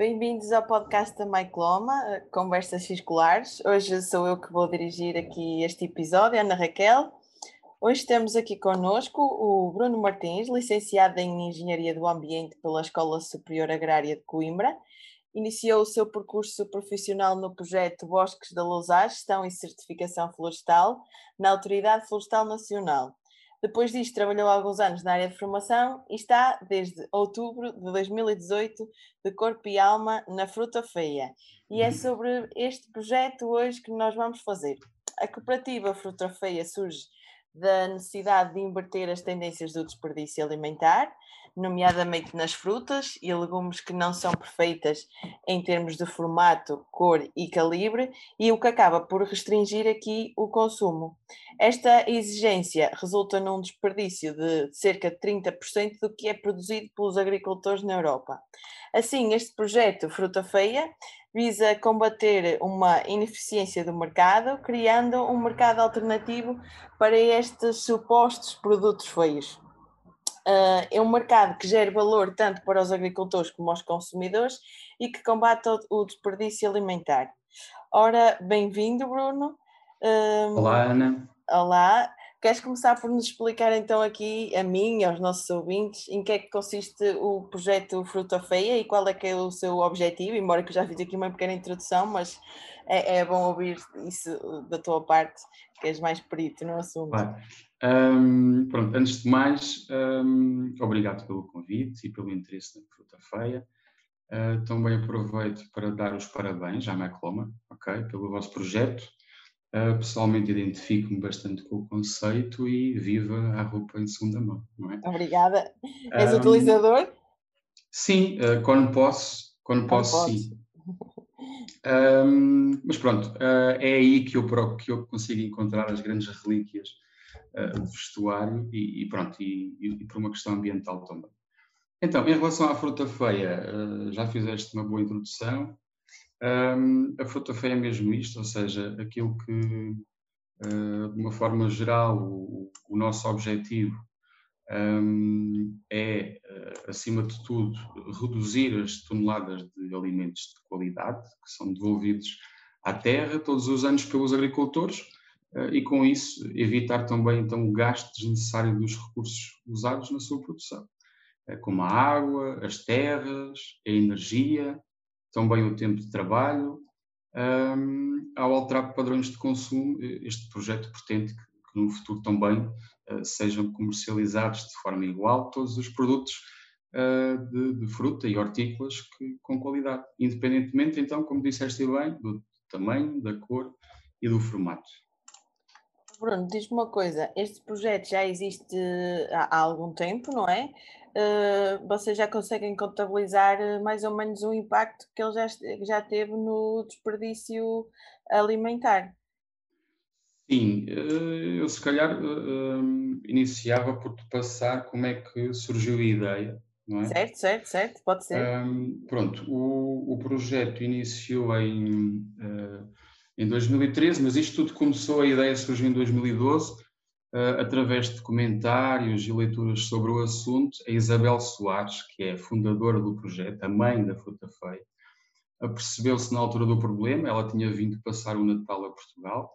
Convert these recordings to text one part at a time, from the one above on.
Bem-vindos ao podcast da Maikloma, Conversas Circulares. Hoje sou eu que vou dirigir aqui este episódio, Ana Raquel. Hoje temos aqui connosco o Bruno Martins, licenciado em Engenharia do Ambiente pela Escola Superior Agrária de Coimbra. Iniciou o seu percurso profissional no projeto Bosques da Lousage, Gestão e Certificação Florestal, na Autoridade Florestal Nacional. Depois disto, trabalhou alguns anos na área de formação e está desde outubro de 2018 de corpo e alma na Fruta Feia. E é uhum. sobre este projeto hoje que nós vamos fazer. A cooperativa Fruta Feia surge da necessidade de inverter as tendências do desperdício alimentar nomeadamente nas frutas e legumes que não são perfeitas em termos de formato, cor e calibre, e o que acaba por restringir aqui o consumo. Esta exigência resulta num desperdício de cerca de 30% do que é produzido pelos agricultores na Europa. Assim, este projeto Fruta Feia visa combater uma ineficiência do mercado, criando um mercado alternativo para estes supostos produtos feios. Uh, é um mercado que gera valor tanto para os agricultores como aos consumidores e que combate o, desperdício alimentar. Ora, bem-vindo, Bruno. Uh, olá, Ana. Olá. Queres começar por nos explicar então aqui, a mim e aos nossos ouvintes, em que é que consiste o projeto Fruta Feia e qual é que é o seu objetivo? Embora que eu já fiz aqui uma pequena introdução, mas é, é bom ouvir isso da tua parte, que és mais perito no assunto. Claro. Um, pronto, antes de mais, um, obrigado pelo convite e pelo interesse na Fruta Feia. Uh, também aproveito para dar os parabéns à Macloma, ok, pelo vosso projeto. Uh, pessoalmente identifico-me bastante com o conceito e viva a roupa em segunda mão, não é? Obrigada. És um, utilizador? Sim, uh, quando posso, quando, quando posso, posso, sim. Um, mas pronto, uh, é aí que eu, que eu consigo encontrar as grandes relíquias de vestuário e, e pronto, e, e, por uma questão ambiental também. Então, em relação à fruta feia, já fizeste uma boa introdução. Um, a feia é mesmo isto, ou seja, aquilo que, de uma forma geral, o, o nosso objetivo um, é, acima de tudo, reduzir as toneladas de alimentos de qualidade que são devolvidos à terra todos os anos pelos agricultores eh, e, com isso, evitar também então, o gasto desnecessário dos recursos usados na sua produção, eh, como a água, as terras, a energia, também o tempo de trabalho. Um, ao alterar padrões de consumo, este projeto pretende que, que no futuro também uh, sejam comercializados de forma igual todos os produtos uh, de, de, fruta e hortícolas que, com qualidade, independentemente, então, como disseste bem, do tamanho, da cor e do formato. Bruno, diz-me uma coisa, este projeto já existe há, há algum tempo, não é? Uh, vocês já conseguem contabilizar eh, mais ou menos o impacto que ele já, já teve no desperdício alimentar? Sim, eh, eu se calhar iniciava por te passar como é que surgiu a ideia, não é? Certo, certo, certo, pode ser. Um, pronto, o, o projeto iniciou em uh, em 2013, mas isto tudo começou, a ideia surgiu em 2012, uh, eh, através de comentários e leituras sobre o assunto. A Isabel Soares, que é fundadora do projeto, a mãe da Fruta Feia, percebeu-se na altura do problema. Ela tinha vindo passar o Natal a Portugal,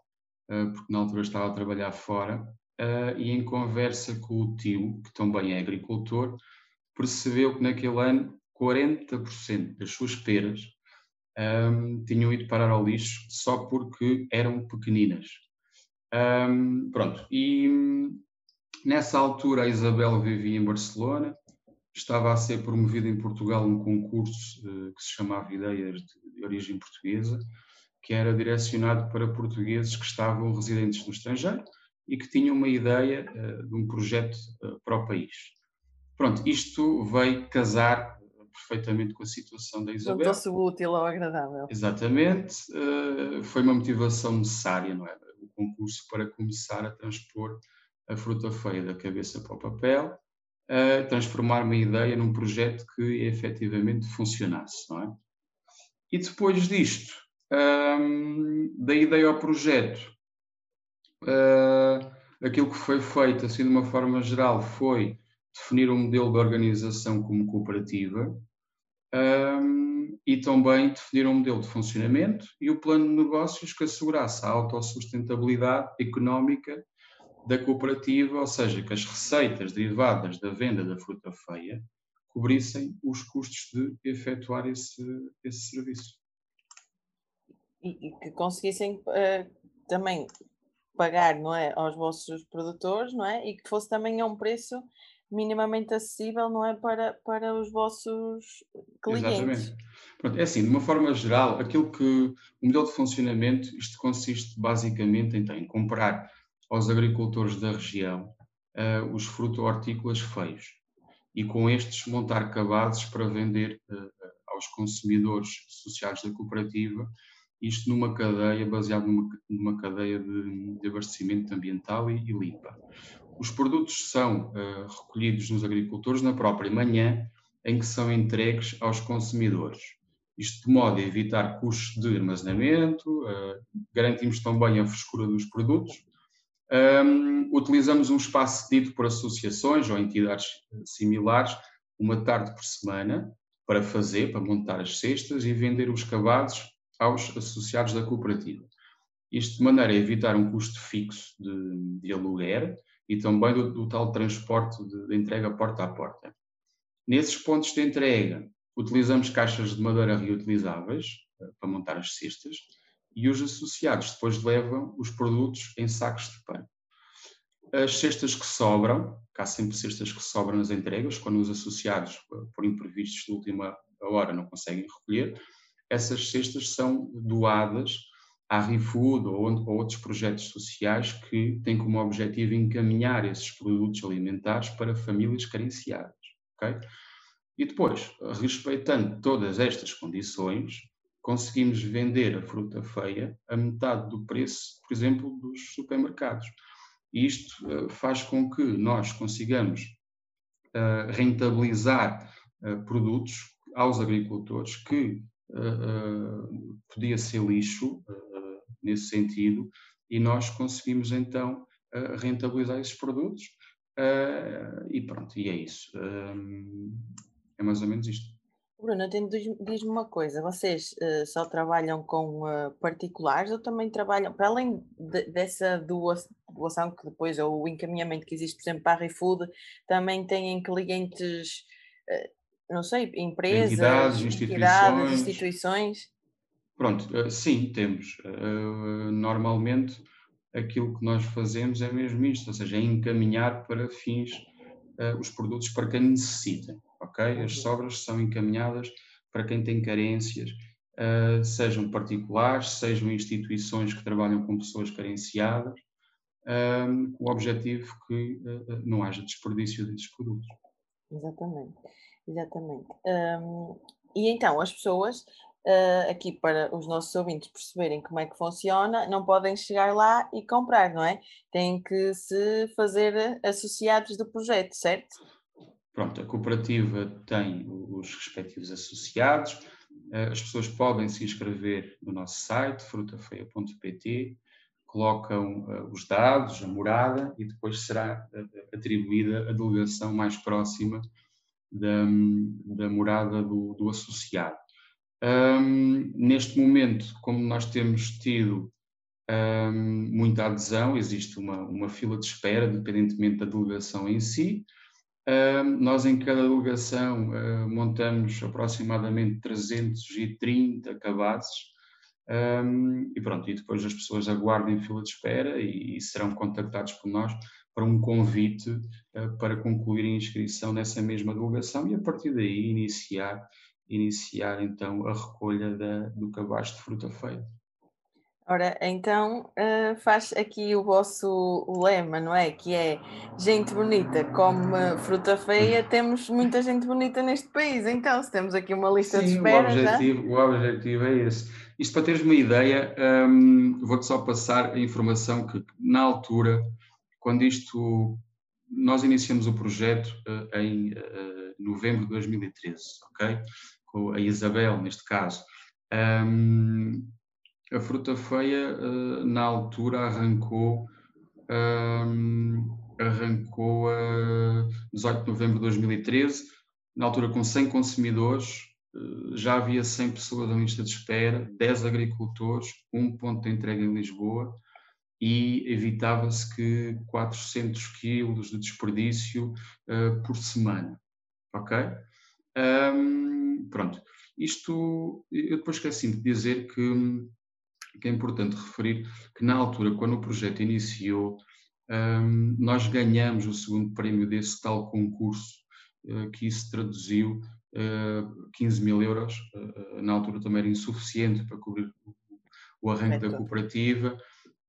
uh, porque na altura estava a trabalhar fora, uh, e em conversa com o tio, que também é agricultor, percebeu que naquele ano 40% das suas peras um, tinham ido parar ao lixo só porque eram pequeninas. Um, pronto, e nessa altura a Isabel vivia em Barcelona, estava a ser promovida em Portugal um concurso uh, que se chamava Ideias de, Origem Portuguesa, que era direcionado para portugueses que estavam residentes no estrangeiro e que tinham uma ideia uh, de um projeto uh, para o país. Pronto, isto veio casar perfeitamente com a situação da Isabel. Juntou-se o útil ao agradável. Exatamente, uh, foi uma motivação necessária, não é? O concurso para começar a transpor a fruta feia da cabeça para o papel, uh, transformar uma ideia num projeto que efetivamente funcionasse, não é? E depois disto, um, ehm, da ideia ao projeto, uh, aquilo que foi feito, assim de uma forma geral, foi definir um modelo de organização como cooperativa um, e também definir um modelo de funcionamento e o plano de negócios que assegurasse a autossustentabilidade económica da cooperativa, ou seja, que as receitas derivadas da venda da fruta feia cobrissem os custos de efetuar esse, esse serviço. E, e que conseguissem uh, também pagar não é, aos vossos produtores, não é? E que fosse também a um preço minimamente acessível, não é, para, para os vossos clientes. Exatamente. Pronto, é assim, de uma forma geral, aquilo que o modelo de funcionamento, isto consiste basicamente em comprar aos agricultores da região uh, os fruto-hortícolas feios e com estes montar cabazes para vender uh, aos consumidores associados da cooperativa, isto numa cadeia, baseado numa, numa cadeia de, de abastecimento ambiental e, e, limpa. Os produtos são uh, recolhidos nos agricultores na própria manhã em que são entregues aos consumidores. Isto de modo a evitar custos de armazenamento, uh, garantimos também a frescura dos produtos um, utilizamos um espaço cedido por associações ou entidades eh, similares, uma tarde por semana, para fazer, para montar as cestas e vender os cavados aos associados da cooperativa. Isto de maneira a evitar um custo fixo de, de aluguer e também do, do tal transporte de, de, entrega porta a porta. Nesses pontos de entrega, utilizamos caixas de madeira reutilizáveis eh, para montar as cestas e os associados depois levam os produtos em sacos de pano. As cestas que sobram, que há sempre cestas que sobram nas entregas, quando os associados, por imprevistos de última hora, não conseguem recolher, essas cestas são doadas à ReFood ou, ou outros projetos sociais que têm como objetivo encaminhar esses produtos alimentares para famílias carenciadas. Okay? E depois, respeitando todas estas condições, conseguimos vender a fruta feia a metade do preço, por exemplo, dos supermercados. E isto uh, faz com que nós consigamos uh, rentabilizar uh, produtos aos agricultores que podia ser lixo nesse sentido e nós conseguimos então rentabilizar esses produtos e pronto, e é isso. é mais ou menos isto. Bruna, diz-me uma coisa, vocês uh, só trabalham com uh, particulares ou também trabalham, para além de, dessa doação que depois, ou o encaminhamento que existe, por exemplo, para a ReFood, também têm clientes, uh, não sei, empresas, entidades, instituições. instituições? Pronto, sim, temos. normalmente aquilo que nós fazemos é mesmo isto, ou seja, é encaminhar para fins os produtos para quem necessita ok? As sobras são encaminhadas para quem tem carências, sejam particulares, sejam instituições que trabalham com pessoas carenciadas, com o objetivo que não haja desperdício desses produtos. Exatamente, exatamente. E então, as pessoas, uh, aqui para os nossos ouvintes perceberem como é que funciona, não podem chegar lá e comprar, não é? Têm que se fazer associados do projeto, certo? Pronto, a cooperativa tem os respectivos associados, eh, as pessoas podem se inscrever no nosso site, frutafeia.pt, colocam uh, os dados, a morada e depois será atribuída a delegação mais próxima da, da morada do, do associado. Um, neste momento, como nós temos tido um, muita adesão, existe uma, uma fila de espera, independentemente da delegação em si, nós, em cada delegação, uh, montamos aproximadamente 330 cabazes. Um, e pronto, e depois as pessoas aguardem fila de espera e, e serão contactados por nós para um convite uh, para concluir a inscrição nessa mesma delegação e a partir daí iniciar, iniciar então a recolha da, do cabaz de fruta feia. Ora, então uh, faz aqui o vosso lema, não é? Que é gente bonita come fruta feia, temos muita gente bonita neste país, então se temos aqui uma lista Sim, de espera. O objetivo, o objetivo é esse. Isto para teres uma ideia, um, vou-te só passar a informação que na altura, quando isto nós iniciamos o projeto uh, em uh, novembro de 2013, ok? A Isabel, neste caso. Um, a fruta feia, uh, na altura, arrancou, um, arrancou a 18 de novembro de 2013, na altura com 100 consumidores, já havia 100 pessoas na lista de espera, 10 agricultores, um ponto de entrega em Lisboa e evitava-se que 400 quilos de desperdício uh, por semana. Ok? Um, pronto. Isto, eu depois esqueci de dizer que, que, é importante referir que na altura, quando o projeto iniciou, um, nós ganhamos o segundo prémio desse tal concurso, uh, que isso traduziu uh, 15 mil euros. Uh, na altura também era insuficiente para cobrir o, o arranque da cooperativa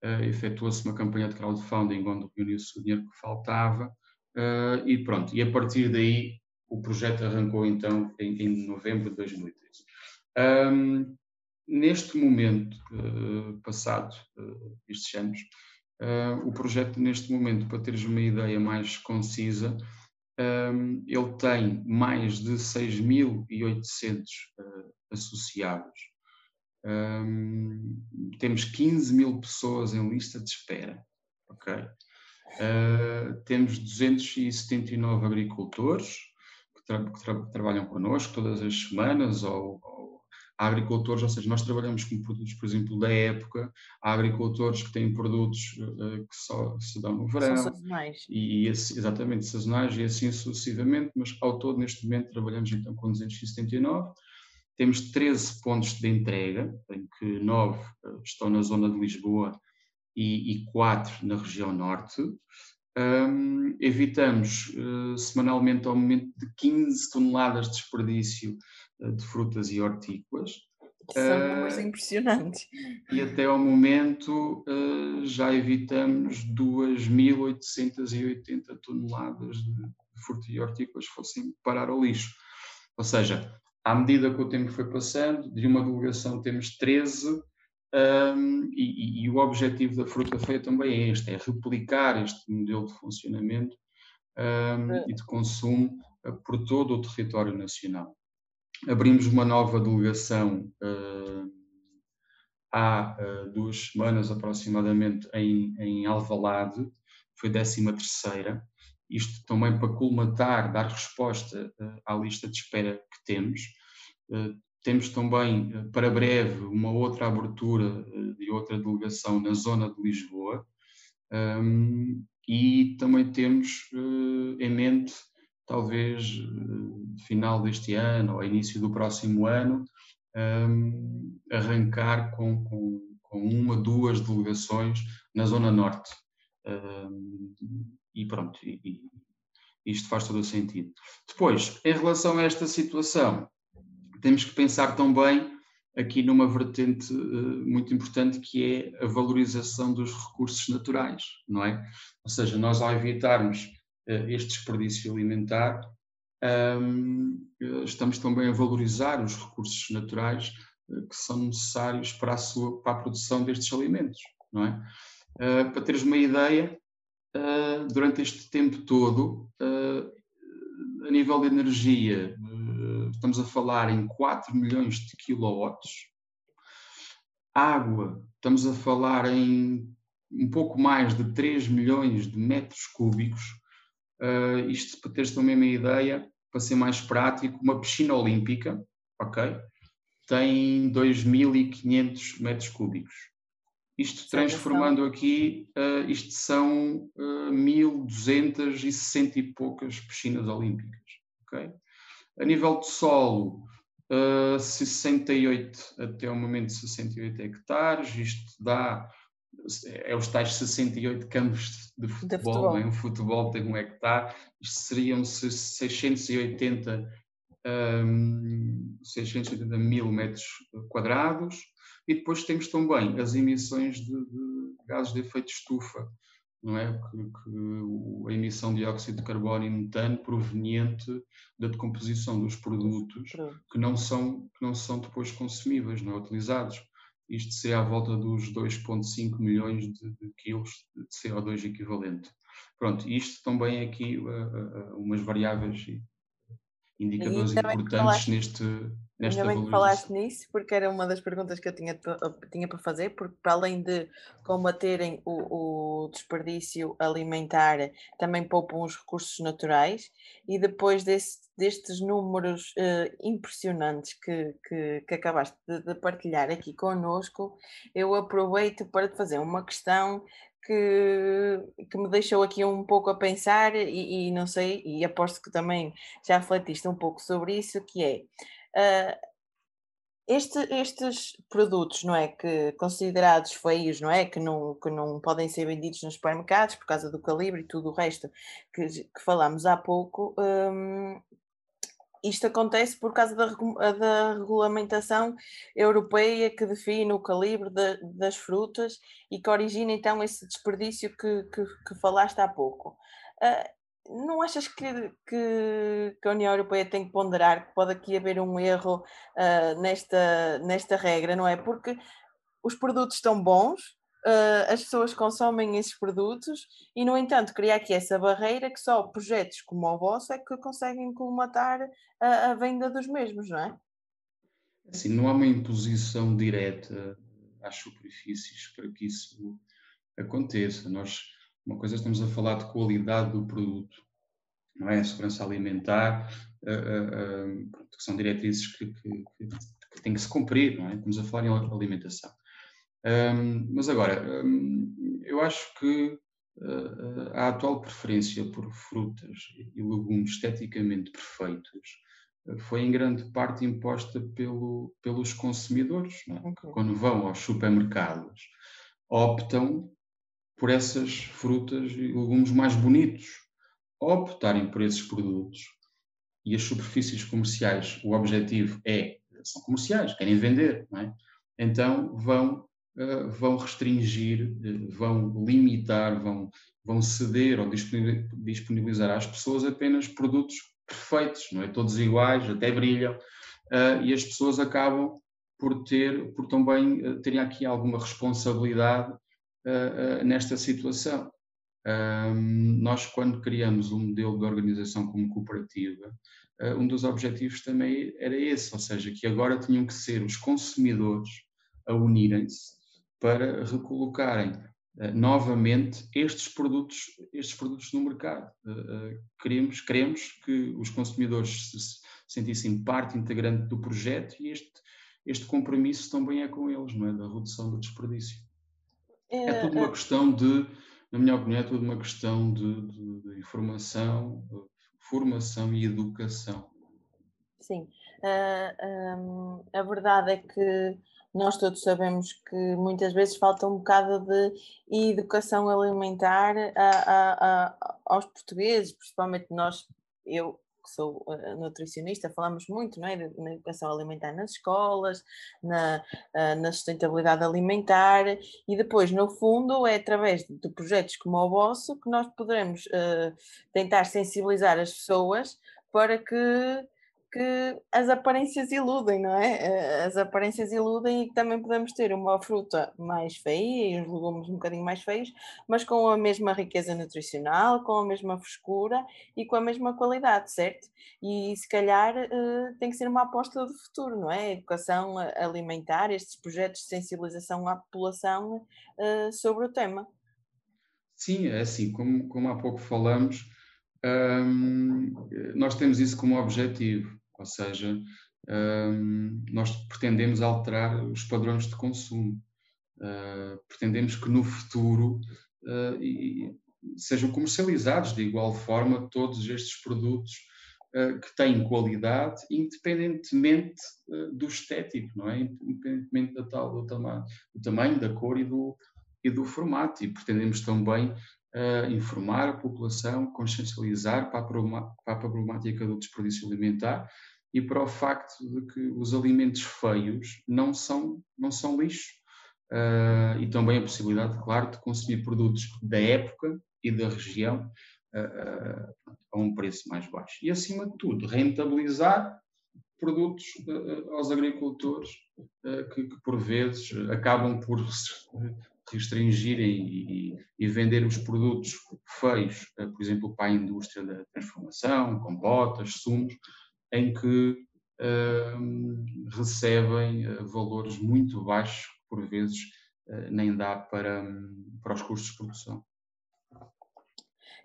uh, efetuou-se uma campanha de crowdfunding onde reuniu-se o dinheiro que faltava uh, e pronto, e a partir daí o projeto arrancou então em, em novembro de 2013. Um, neste momento, uh, passado uh, estes anos, uh, o projeto neste momento, para teres uma ideia mais concisa, um, ele tem mais de 6.800 associados um, temos 15 mil pessoas em lista de espera, ok? Temos 279 agricultores tra que, tra trabalham connosco todas as semanas, ou, ou, há agricultores, ou seja, nós trabalhamos com produtos, por exemplo, da época, há agricultores que têm produtos uh, que só se dão no verão. São sazonais. E, e, exatamente, sazonais e assim sucessivamente, mas ao todo, neste momento, trabalhamos então com 279 temos 13 pontos de entrega, em que 9 eh, estão na zona de Lisboa e, e 4 na região norte. Um, evitamos uh, semanalmente ao momento de 15 toneladas de desperdício uh, de frutas e hortícolas. São números uh, impressionantes. E até ao momento já evitamos 2.880 toneladas de frutas e hortícolas fossem parar ao lixo. Ou seja, à medida que o tempo foi passando, de uma delegação temos 13, um, e, e, o objetivo da Fruta Feia também é este, é replicar este modelo de funcionamento um, e de consumo uh, por todo o território nacional. Abrimos uma nova delegação uh, há uh, duas semanas aproximadamente em, em Alvalade, foi 13 terceira, isto também para colmatar, dar resposta uh, à lista de espera que temos. Uh, temos também, uh, para breve, uma outra abertura de outra delegação na zona de Lisboa. Um, e também temos em mente, talvez, final deste ano ou início do próximo ano, um, arrancar com, com, com uma, duas delegações na zona norte. Um, e pronto, e, e isto faz todo o sentido. Depois, em relação a esta situação, temos que pensar também aqui numa vertente uh, muito importante que é a valorização dos recursos naturais, não é? Ou seja, nós ao evitarmos uh, este desperdício alimentar, estamos também a valorizar os recursos naturais uh, que são necessários para a, sua, para a produção destes alimentos, não é? para teres uma ideia, durante este tempo todo, a nível de energia, estamos a falar em 4 milhões de quilowatts. Água, estamos a falar em um pouco mais de 3 milhões de metros cúbicos. isto para teres também uma ideia, para ser mais prático, uma piscina olímpica, ok? Tem 2.500 metros cúbicos. Isto transformando aqui, uh, isto são uh, 1.260 e poucas piscinas olímpicas. Okay? A nível de solo, uh, 68, até o momento 68 hectares, isto dá, é os tais 68 campos de futebol, de futebol. É? um futebol tem um hectare, isto seriam 680, um, 680 mil metros quadrados, e depois temos também as emissões de, de gases de efeito estufa, não é? Que, que, a emissão de dióxido de carbono e metano proveniente da decomposição dos produtos que não são, que não são depois consumíveis, não é? utilizados. Isto seria à volta dos 2,5 milhões de, de, quilos de CO2 equivalente. Pronto, isto também é aqui uh, uh, umas variáveis indicadores importantes falaste, neste, nesta Ainda bem que falaste nisso, porque era uma das perguntas que eu tinha, tinha para fazer, porque para além de combaterem o, o desperdício alimentar também poupam os recursos naturais e depois desse, destes números uh, impressionantes que, que, que acabaste de, de, partilhar aqui connosco, eu aproveito para te fazer uma questão que, que me deixou aqui um pouco a pensar e, e não sei, e aposto que também já refletiste um pouco sobre isso, que é uh, este, estes produtos, não é, que considerados feios, não é, que não, que não podem ser vendidos nos supermercados por causa do calibre e tudo o resto que, que falámos há pouco, hum, isto acontece por causa da, da, regulamentação europeia que define o calibre de, das frutas e que origina então esse desperdício que, que, que falaste há pouco. Uh, não achas que, que, que, a União Europeia tem que ponderar que pode aqui haver um erro uh, nesta, nesta regra, não é? Porque os produtos estão bons, uh, as pessoas consomem esses produtos e, no entanto, criar aqui essa barreira que só projetos como o vosso é que conseguem colmatar a, a venda dos mesmos, não é? Sim, não há uma imposição direta às superfícies para que isso aconteça. Nós uma coisa estamos a falar de qualidade do produto, não é? A segurança alimentar, uh, uh, uh, que são diretrizes que, que, que, têm que se cumprir, não é? Estamos a falar em alimentação. Mas agora, eu acho que a atual preferência por frutas e legumes esteticamente perfeitos foi em grande parte imposta pelo, pelos consumidores, é? que quando vão aos supermercados optam por essas frutas e legumes mais bonitos, optarem por esses produtos e as superfícies comerciais, o objetivo é, são comerciais, querem vender, é? Então vão, uh, vão restringir, uh, vão limitar, vão, vão ceder ou disponibilizar às pessoas apenas produtos perfeitos, não é? Todos iguais, até brilham, uh, e as pessoas acabam por ter, por também terem aqui alguma responsabilidade uh, nesta situação. Um, nós, quando criamos um modelo de organização como cooperativa, uh, um dos objetivos também era esse, ou seja, que agora tinham que ser os consumidores a unirem-se para recolocarem uh, novamente estes produtos, estes produtos no mercado. queremos, queremos que os consumidores se sentissem parte integrante do projeto e este, este compromisso também é com eles, não é? da redução do desperdício. É, é tudo uma questão de, na minha opinião, é tudo uma questão de, de, de informação, formação e educação. Sim, uh, um, a verdade é que nós todos sabemos que muitas vezes falta um bocado de educação alimentar a, a, a, aos portugueses, principalmente nós, eu que sou uh, nutricionista, falamos muito não é, na educação alimentar nas escolas, na, uh, na sustentabilidade alimentar e depois, no fundo, é através de projetos como o vosso que nós poderemos uh, tentar sensibilizar as pessoas para que que as aparências iludem, não é? Eh, as aparências iludem e também podemos ter uma fruta mais feia e uns legumes um bocadinho mais feios, mas com a mesma riqueza nutricional, com a mesma frescura e com a mesma qualidade, certo? E se calhar eh, tem que ser uma aposta do futuro, não é? A educação alimentar, estes projetos de sensibilização à população eh, sobre o tema. Sim, é assim, como, como há pouco falamos, hum, nós temos isso como objetivo ou seja, um, nós pretendemos alterar os padrões de consumo. Uh, pretendemos que no futuro e, sejam comercializados de igual forma todos estes produtos uh, que têm qualidade, independentemente do estético, não é? Independentemente da tal, do, tamanho, do tamanho, da cor e do, e do formato. E pretendemos também informar a população, consciencializar para a, para a problemática do desperdício alimentar e para o facto de que os alimentos feios não são, não são lixo. Uh, e também a possibilidade, claro, de consumir produtos da época e da região uh, a um preço mais baixo. E, acima de tudo, rentabilizar produtos aos agricultores que, que, por vezes, acabam por restringirem e, e, vender os produtos feios, por exemplo, para a indústria da transformação, compotas, sumos, em que uh, recebem uh, valores muito baixos, por vezes uh, nem dá para, para os custos de produção.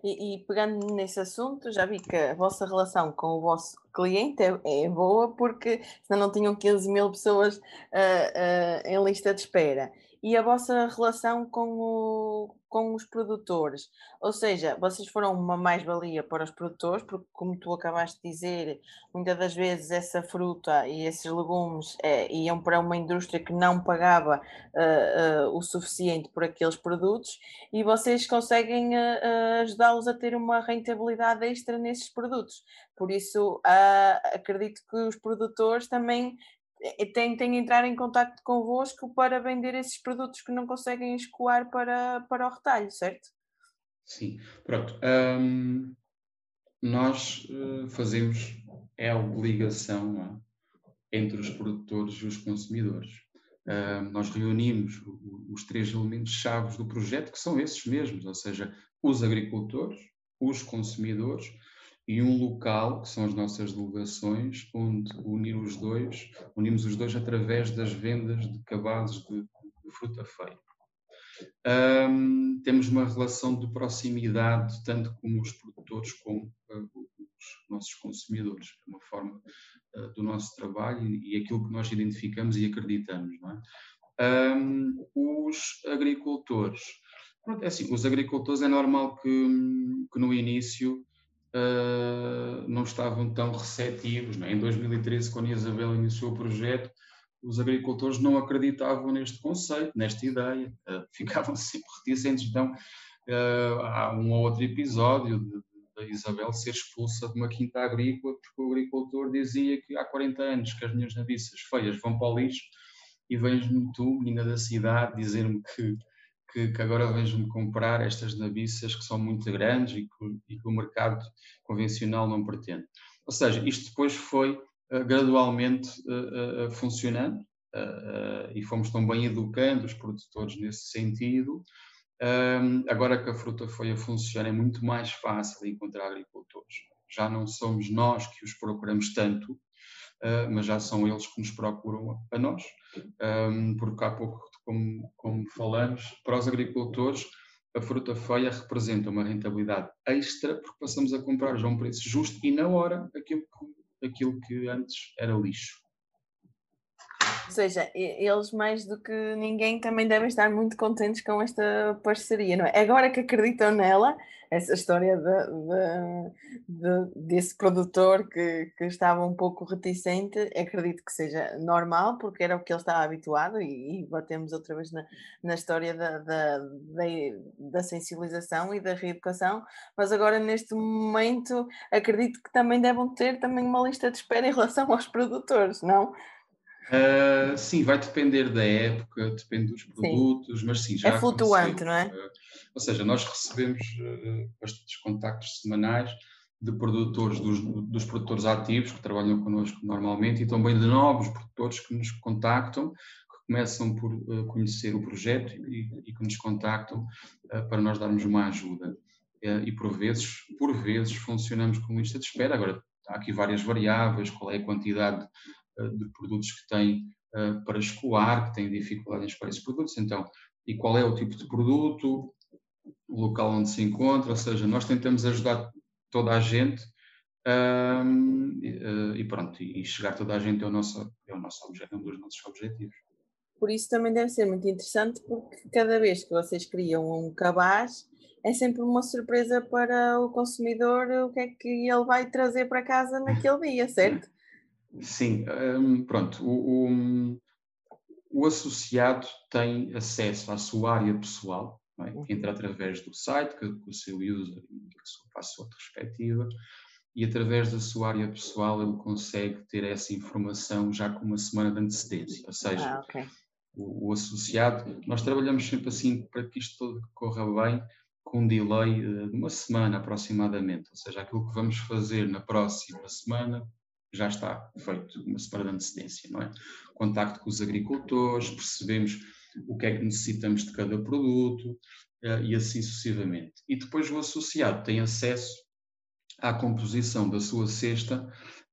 E, e, pegando nesse assunto, já vi que a vossa relação com o vosso cliente é, é boa, porque senão não tinham 15 mil pessoas uh, em lista de espera e a vossa relação com, o, com os produtores. Ou seja, vocês foram uma mais-valia para os produtores, porque, como tu acabaste de dizer, muitas das vezes essa fruta e esses legumes é, iam para uma indústria que não pagava uh, uh, o suficiente por aqueles produtos e vocês conseguem uh, ajudá-los a ter uma rentabilidade extra nesses produtos. Por isso, acredito que os produtores também tentem entrar em contato convosco para vender esses produtos que não conseguem escoar para, para o retalho, certo? Sim, pronto. Um, nós uh, fazemos, é a obrigação é, entre os produtores e os consumidores. Uh, nós reunimos os três elementos chaves do projeto, que são esses mesmos, ou seja, os agricultores, os consumidores e um local, que são as nossas delegações, onde unir os dois, unimos os dois através das vendas de cabazes de, de fruta feia. Um, temos uma relação de proximidade, tanto com os produtores como uh, os nossos consumidores, é uma forma uh, do nosso trabalho e, e, aquilo que nós identificamos e acreditamos. É? Um, os agricultores, pronto, é assim, os agricultores é normal que, que no início uh, não estavam tão receptivos. É? Em 2013, quando Isabel iniciou o projeto, os agricultores não acreditavam neste conceito, nesta ideia, uh, ficavam sempre reticentes. Então, uh, há um ou outro episódio da Isabel ser expulsa de uma quinta agrícola porque o agricultor dizia que há 40 anos que as minhas naviças feias vão para o lixo e vens-me tu, menina da cidade, dizer-me que que, que agora vejo-me comprar estas nabiças que são muito grandes e que, e que, o mercado convencional não pretende. Ou seja, isto depois foi uh, gradualmente uh, uh, funcionando e fomos também educando os produtores nesse sentido. Agora que a fruta foi a funcionar, é muito mais fácil encontrar agricultores. Já não somos nós que os procuramos tanto, mas já são eles que nos procuram a nós, porque há pouco como, como falamos, para os agricultores, a fruta feia representa uma rentabilidade extra porque passamos a comprar já a um preço justo e na hora aquilo aquilo que antes era lixo. Ou seja, eles mais do que ninguém também devem estar muito contentes com esta parceria, não é? Agora que acreditam nela, essa história de, de, de, desse produtor que, que estava um pouco reticente, acredito que seja normal, porque era o que ele estava habituado, e, e batemos outra vez na, na história da, da, da, da sensibilização e da reeducação, mas agora neste momento acredito que também devem ter também uma lista de espera em relação aos produtores, não? Uh, sim, vai depender da época, depende dos produtos, sim. mas sim, já É flutuante, não é? Uh, ou seja, nós recebemos uh, bastantes contactos semanais de produtores, dos, dos, produtores ativos que trabalham connosco normalmente e também de novos produtores que nos contactam, que começam por conhecer o projeto e, e, que nos contactam para nós darmos uma ajuda. e por vezes, por vezes, funcionamos com lista de espera. Agora, há aqui várias variáveis, qual é a quantidade de produtos que têm eh, para escoar, que têm dificuldade em escoar esses produtos. Então, e qual é o tipo de produto, o local onde se encontra, ou seja, nós tentamos ajudar toda a gente um, e, eh, e, pronto, e chegar toda a gente é o nosso, é o nosso objetivo, é um dos nossos objetivos. Por isso também deve ser muito interessante, porque cada vez que vocês criam um cabaz, é sempre uma surpresa para o consumidor o que é que ele vai trazer para casa naquele dia, certo? Sim, um, pronto. O, o, o, associado tem acesso à sua área pessoal, é? que entra através do site, com o seu user e a sua password respectiva, e através da sua área pessoal ele consegue ter essa informação já com uma semana de antecedência. Ou seja, ah, okay. o, o, associado, nós trabalhamos sempre assim para que isto todo corra bem, com um delay eh, de uma semana aproximadamente. Ou seja, aquilo que vamos fazer na próxima semana já está feito uma semana de antecedência, não é? Contacto com os agricultores, percebemos o que é que necessitamos de cada produto uh, e assim sucessivamente. E depois o associado tem acesso à composição da sua cesta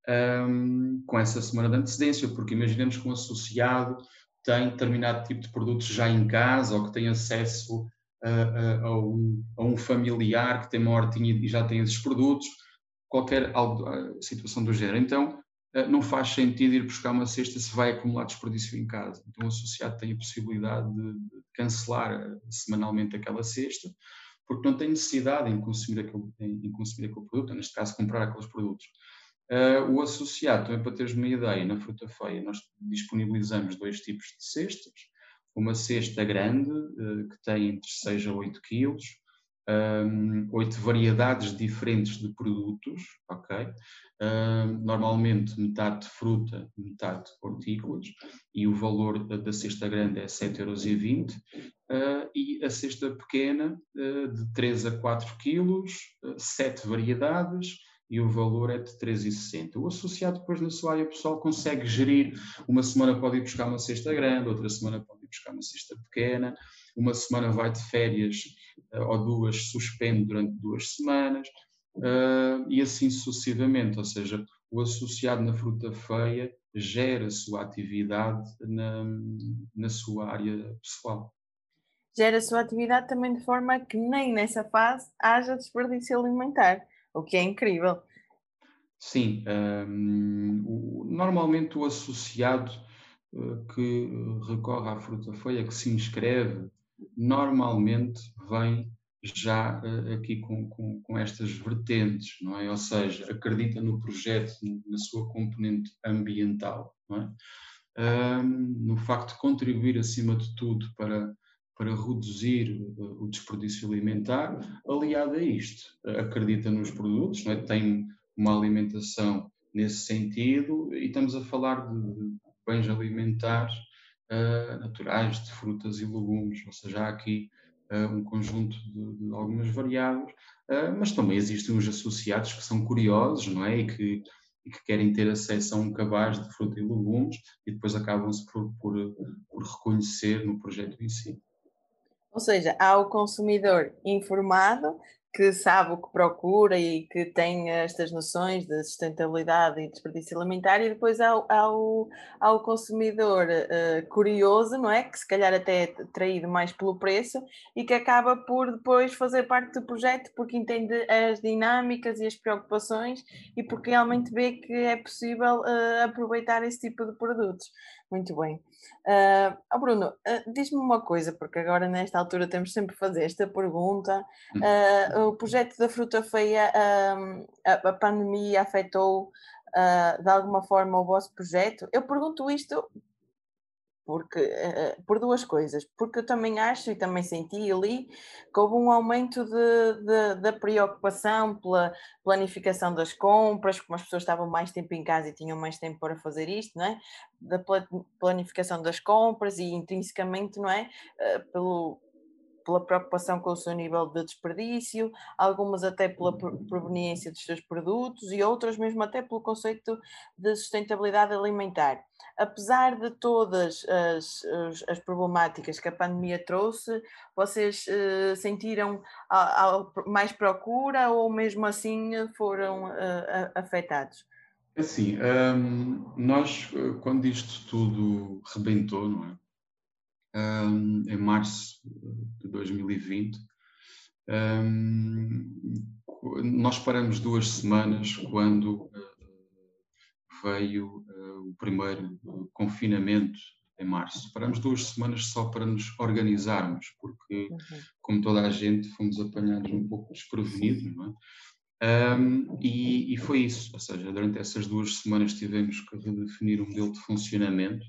um, com essa semana de antecedência, porque imaginemos que um associado tem determinado tipo de produtos já em casa ou que tem acesso a, a, um, a, um, familiar que tem uma hortinha e já tem esses produtos, qualquer situação do género. Então, não faz sentido ir buscar uma cesta se vai acumular desperdício em casa. Então, o associado tem a possibilidade de, cancelar semanalmente aquela cesta, porque não tem necessidade em consumir aquele, em, consumir aquele produto, neste caso, comprar aqueles produtos. O associado, também para teres uma ideia, na fruta feia nós disponibilizamos dois tipos de cestas. Uma cesta grande, que tem entre 6 a 8 quilos, um, oito variedades diferentes de produtos, ok? Um, normalmente metade de fruta, metade de hortícolas, e o valor da, da cesta grande é 7,20€ uh, e a cesta pequena uh, de 3 a 4 quilos, uh, 7 variedades, e o valor é de 3,60. O associado depois na sua área pessoal consegue gerir, uma semana pode ir buscar uma cesta grande, outra semana pode ir buscar uma cesta pequena, uma semana vai de férias ou duas, suspende durante duas semanas, uh, e assim sucessivamente, ou seja, o associado na fruta feia gera a sua atividade na, na sua área pessoal. Gera a sua atividade também de forma que nem nessa fase haja desperdício alimentar o que é incrível. Sim, um, o, normalmente o associado uh, que recorre à fruta feia, que se inscreve, normalmente vem já uh, aqui com, com, com, estas vertentes, não é? Ou seja, acredita no projeto, na sua componente ambiental, não é? Um, no facto de contribuir acima de tudo para para reduzir eh, o desperdício alimentar, aliado a isto, acredita nos produtos, é? tem uma alimentação nesse sentido e estamos a falar de bens alimentares uh, naturais, de frutas e legumes, ou seja, há aqui uh, um conjunto de, de algumas variáveis, uh, mas também existem os associados que são curiosos, não é? E que, e que querem ter acesso a um cabaz de fruta e legumes e depois acabam-se por, por, por reconhecer no projeto em si. Ou seja, há o consumidor informado que sabe o que procura e que tem estas noções de sustentabilidade e desperdício alimentar, e depois há, há, o, há o consumidor uh, curioso, não é? Que se calhar até é traído mais pelo preço e que acaba por depois fazer parte do projeto porque entende as dinâmicas e as preocupações e porque realmente vê que é possível uh, aproveitar esse tipo de produtos. Muito bem. Uh, oh Bruno, uh, diz-me uma coisa, porque agora nesta altura temos sempre que fazer esta pergunta. Uh, o projeto da fruta feia, a, a, pandemia afetou de alguma forma o vosso projeto? Eu pergunto isto porque, uh, por duas coisas, porque eu também acho e também senti ali que houve um aumento de, de, da preocupação pela planificação das compras, como as pessoas estavam mais tempo em casa e tinham mais tempo para fazer isto, não é? Da planificação das compras e intrinsecamente, não é? Uh, pelo, pela preocupação com o seu nível de desperdício, algumas até pela proveniência dos seus produtos e outras mesmo até pelo conceito de sustentabilidade alimentar. Apesar de todas as, as, as problemáticas que a pandemia trouxe, vocês uh, sentiram a, a, mais procura ou mesmo assim foram uh, afetados? Assim, um, nós, eh, quando isto tudo rebentou, não é? Um, em março de 2020. Um, nós paramos duas semanas quando uh, veio uh, o primeiro confinamento em março. Paramos duas semanas só para nos organizarmos, porque, uhum. como toda a gente, fomos apanhados um pouco desprevenidos, não é? Um, e, e, foi isso, ou seja, durante essas duas semanas tivemos que redefinir um modelo de funcionamento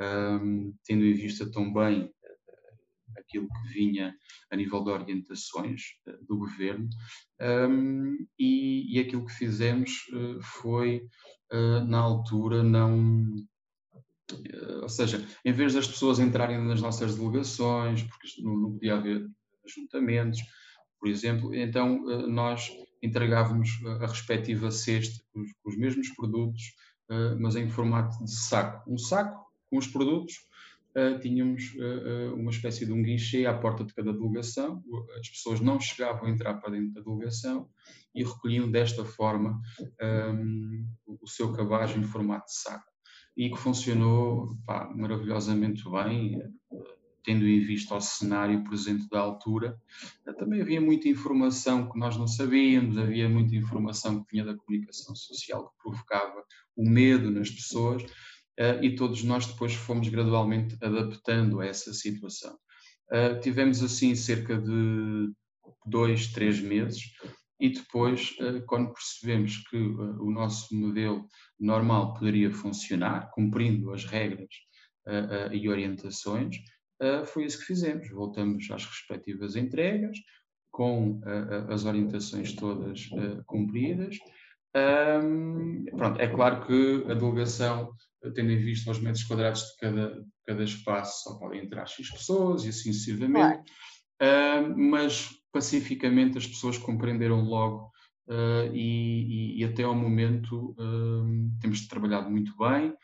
um, tendo em vista também uh, aquilo que vinha a nível de orientações uh, do governo, um, e, e, aquilo que fizemos uh, foi, na altura, não. ou seja, em vez das pessoas entrarem nas nossas delegações, porque não, podia haver ajuntamentos, por exemplo, então nós entregávamos a respectiva cesta com os mesmos produtos, mas em formato de saco. Um saco com os produtos, uh, tínhamos uh, uma espécie de um guichê à porta de cada delegação, as pessoas não chegavam a entrar para dentro da delegação e recolhiam desta forma um, o seu cabaz em formato de saco. E que funcionou pá, maravilhosamente bem. tendo em vista o cenário presente da altura, também havia muita informação que nós não sabíamos, havia muita informação que vinha da comunicação social que provocava o medo nas pessoas e todos nós depois fomos gradualmente adaptando a essa situação. Tivemos assim cerca de dois, três meses e depois, quando percebemos que o nosso modelo normal poderia funcionar, cumprindo as regras e orientações, foi isso que fizemos. Voltamos às respectivas entregas, com as orientações todas cumpridas. Um, pronto, é claro que a delegação, tendo em vista os metros quadrados de cada, cada espaço, só podem entrar X pessoas e assim sucessivamente, claro. uh, mas pacificamente as pessoas compreenderam logo uh, e, e, e, até ao momento uh, temos trabalhado muito bem,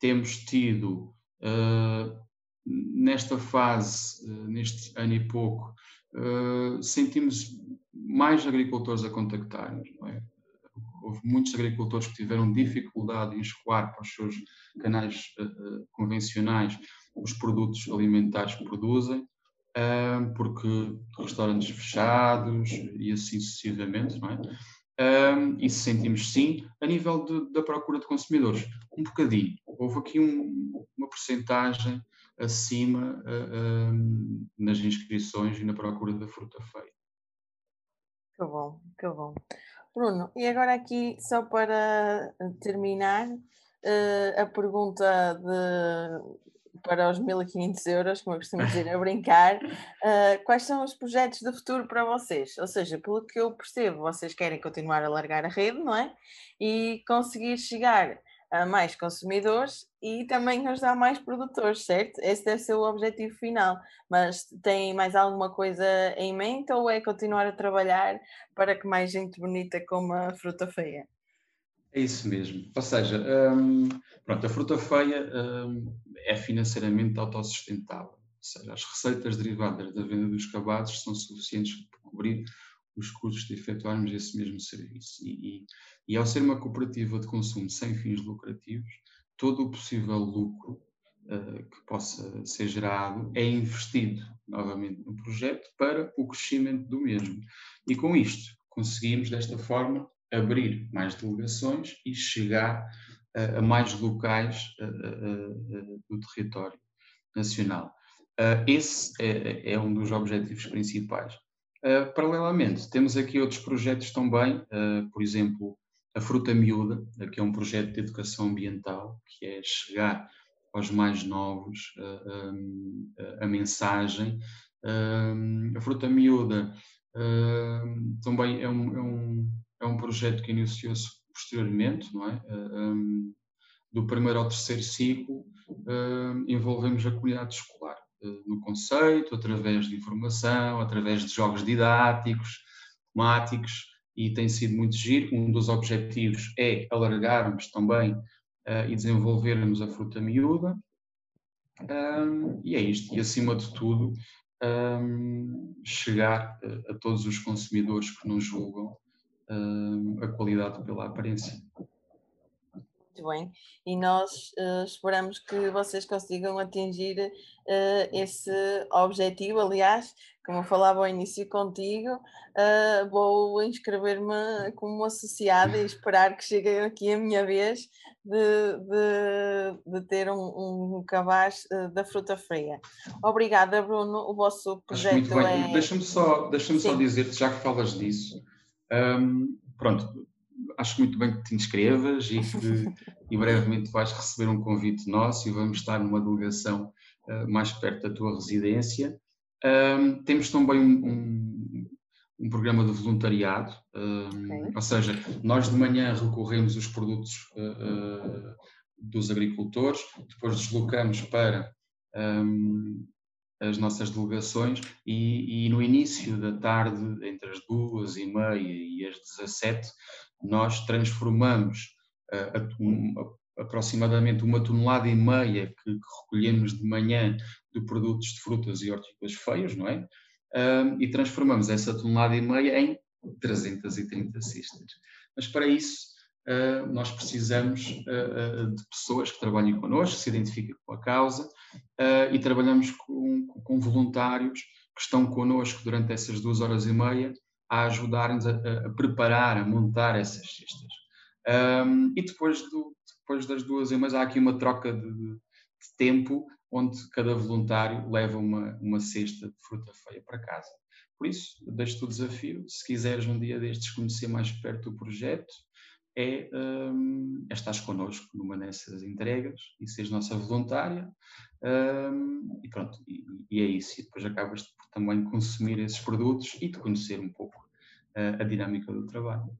temos tido nesta fase, neste ano e pouco, sentimos mais agricultores a contactar-nos. É? Houve muitos agricultores que tiveram dificuldade em escoar para os seus canais eh, convencionais os produtos alimentares que produzem, porque restaurantes fechados e assim sucessivamente, não é? Um, e sentimos sim, a nível de, da procura de consumidores, um bocadinho. Houve aqui um, uma porcentagem acima uh, uh, nas inscrições e na procura da fruta feia. Que bom, que bom. Bruno, e agora aqui, só para terminar, uh, a pergunta de, para os 1500 euros, como eu costumo dizer, a brincar, quais são os projetos de futuro para vocês? Ou seja, pelo que eu percebo, vocês querem continuar a largar a rede, não é? E conseguir chegar a mais consumidores e também ajudar mais produtores, certo? Esse deve ser o objetivo final. Mas tem mais alguma coisa em mente ou é continuar a trabalhar para que mais gente bonita coma fruta feia? É isso mesmo. Ou seja, hum, pronto, a fruta feia hum, é financeiramente autossustentável. Ou seja, as receitas derivadas da venda dos cabados são suficientes para cobrir os custos de efetuarmos esse mesmo serviço. E, e, e, ao ser uma cooperativa de consumo sem fins lucrativos, todo o possível lucro uh, que possa ser gerado é investido novamente no projeto para o crescimento do mesmo. E com isto, conseguimos desta forma abrir mais delegações e chegar uh, a mais locais uh, do território nacional. esse é, é um dos objetivos principais. Uh, paralelamente, temos aqui outros projetos também, uh, por exemplo, a Fruta Miúda, que é um projeto de educação ambiental, que é chegar aos mais novos uh, um, a mensagem. a Fruta Miúda também é um, é, um, é um projeto que iniciou-se posteriormente, não é? Um, do primeiro ao terceiro ciclo, envolvemos a comunidade escolar no conceito, através de informação, através de jogos didáticos, temáticos, e tem sido muito giro. Um dos objetivos é alargarmos também uh, e desenvolvermos a fruta miúda. Um, e é isto. E acima de tudo, um, chegar a, a, todos os consumidores que nos julgam um, a qualidade pela aparência muito bem e nós uh, esperamos que vocês consigam atingir uh, esse objetivo. Aliás, como eu falava ao início contigo, uh, vou inscrever-me como associada e esperar que chegue aqui a minha vez de, de, de ter um, um cabaz da fruta fria. Obrigada, Bruno. O vosso projeto é. Deixa-me só, deixa só dizer-te, já que falas disso, um, pronto acho muito bem que te inscrevas e que e brevemente vais receber um convite nosso e vamos estar numa delegação uh, mais perto da tua residência. Um, temos também um, um, um, programa de voluntariado, okay. ou seja, nós de manhã recorremos os produtos uh, uh, dos agricultores, depois deslocamos para as nossas delegações e, e, no início da tarde, entre as duas e meia e as 17, nós transformamos uh, um, aproximadamente uma tonelada e meia que, que, recolhemos de manhã de produtos de frutas e hortícolas feios, não é? Uh, e transformamos essa tonelada e meia em 330 cistas. Mas para isso uh, nós precisamos uh, de pessoas que trabalhem connosco, que se identifiquem com a causa e trabalhamos com, com, voluntários que estão connosco durante essas duas horas e meia a ajudar-nos a, a, preparar, a montar essas cestas. Um, e depois, do, depois das duas e meia há aqui uma troca de, de tempo onde cada voluntário leva uma, uma cesta de fruta feia para casa. Por isso, deixo-te o desafio, se quiseres um dia destes conhecer mais perto o projeto, é, um, é estás connosco numa dessas entregas e seres nossa voluntária um, e pronto, e, e, é isso. E depois acabas por também consumir esses produtos e de conhecer um pouco uh, a dinâmica do trabalho.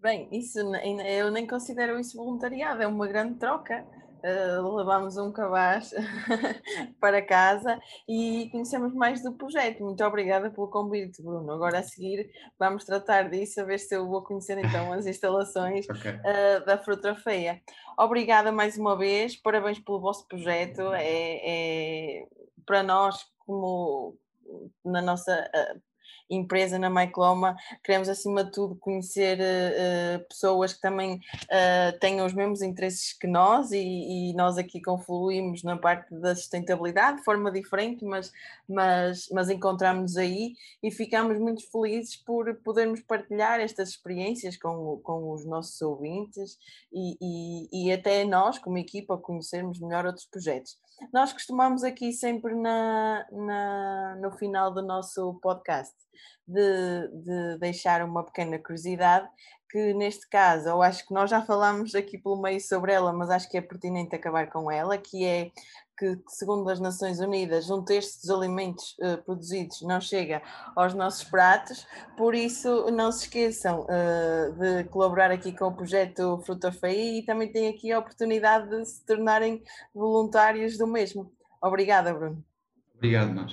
Bem, isso eu nem considero isso voluntariado, é uma grande troca uh, levámos um cabaz para casa e conhecemos mais do projeto. Muito obrigada pelo convite, Bruno. Agora a seguir vamos tratar disso, a ver se eu vou conhecer então as instalações okay. uh, da Fruta Feia. Obrigada mais uma vez, parabéns pelo vosso projeto. É, é para nós, como na nossa uh, empresa na Mycloma, queremos acima de tudo conhecer uh, pessoas que também uh, tenham os mesmos interesses que nós e, e, nós aqui confluímos na parte da sustentabilidade de forma diferente, mas, mas, mas encontramos-nos aí e ficamos muito felizes por podermos partilhar estas experiências com, com os nossos ouvintes e, e, e até nós, como equipa, conhecermos melhor outros projetos. Nós costumamos aqui sempre na, na, no final do nosso podcast de, de deixar uma pequena curiosidade que neste caso, eu acho que nós já falámos aqui pelo meio sobre ela, mas acho que é pertinente acabar com ela, que é que, segundo as Nações Unidas, um terço dos alimentos uh, produzidos não chega aos nossos pratos, por isso não se esqueçam uh, de colaborar aqui com o projeto Fruta Feia e também têm aqui a oportunidade de se tornarem voluntários do mesmo. Obrigada, Bruno. Obrigado, nós.